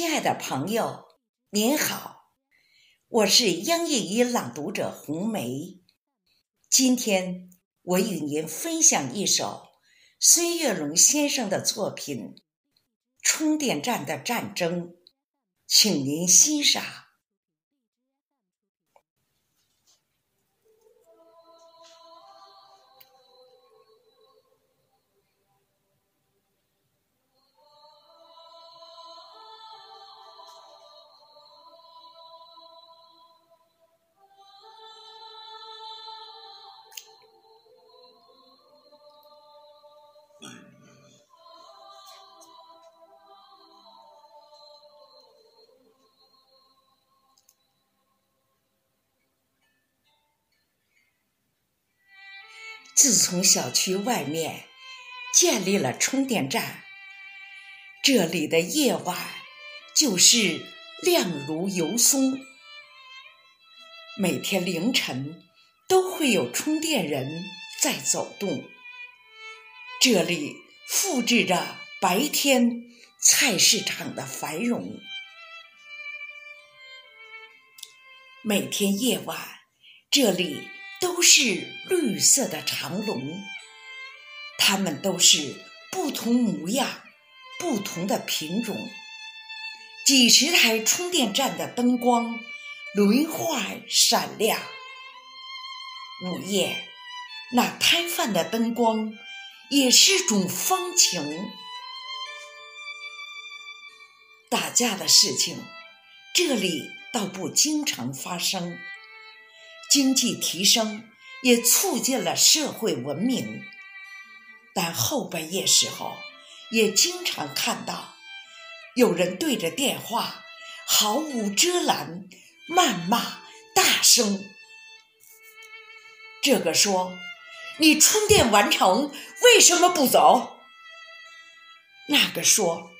亲爱的朋友，您好，我是央业语朗读者红梅。今天我与您分享一首孙月龙先生的作品《充电站的战争》，请您欣赏。自从小区外面建立了充电站，这里的夜晚就是亮如油松。每天凌晨都会有充电人在走动。这里复制着白天菜市场的繁荣。每天夜晚，这里都是绿色的长龙，它们都是不同模样、不同的品种。几十台充电站的灯光轮换闪亮。午夜，那摊贩的灯光。也是种风情。打架的事情，这里倒不经常发生。经济提升也促进了社会文明，但后半夜时候也经常看到有人对着电话毫无遮拦谩骂大声。这个说。你充电完成，为什么不走？那个说：“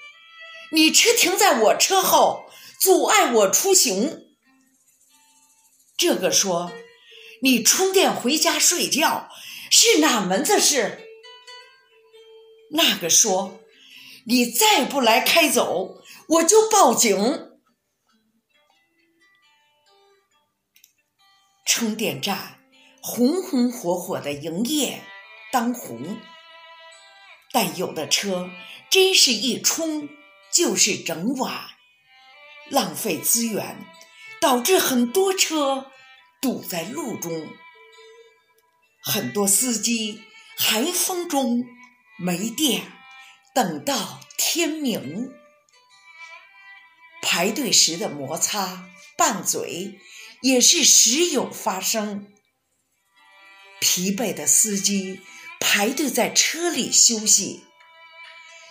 你车停在我车后，阻碍我出行。”这个说：“你充电回家睡觉，是哪门子事？”那个说：“你再不来开走，我就报警。”充电站。红红火火的营业当红，但有的车真是一充就是整晚，浪费资源，导致很多车堵在路中。很多司机寒风中没电，等到天明，排队时的摩擦拌嘴也是时有发生。疲惫的司机排队在车里休息，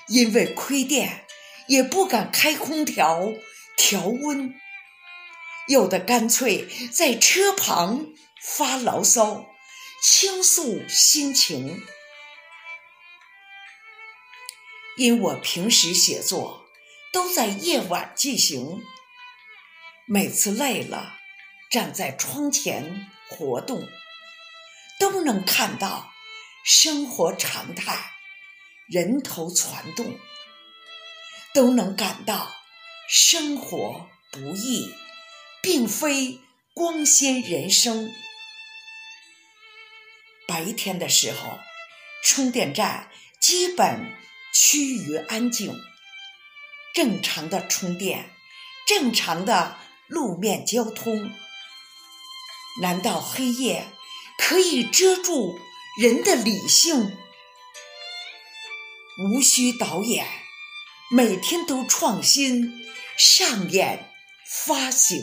因为亏电也不敢开空调调温，有的干脆在车旁发牢骚，倾诉心情。因我平时写作都在夜晚进行，每次累了，站在窗前活动。都能看到生活常态，人头攒动，都能感到生活不易，并非光鲜人生。白天的时候，充电站基本趋于安静，正常的充电，正常的路面交通。难道黑夜？可以遮住人的理性，无需导演，每天都创新上演发行。